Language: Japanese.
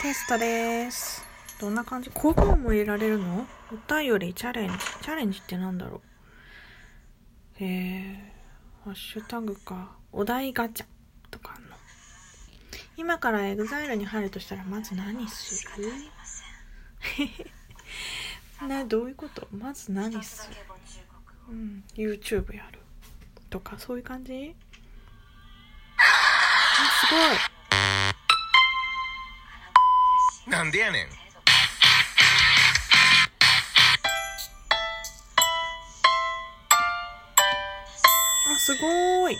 テストです。どんな感じ？交互も入れられるの？お便りチャレンジ。チャレンジってなんだろう？へえ、ハッシュタグか。お題ガチャとかの？今から EXILE に入るとしたらまず何する？な、どういうこと？まず何する？うん、YouTube やる。とか、そういう感じ？あ、すごいなんでやねんあ、すごーい。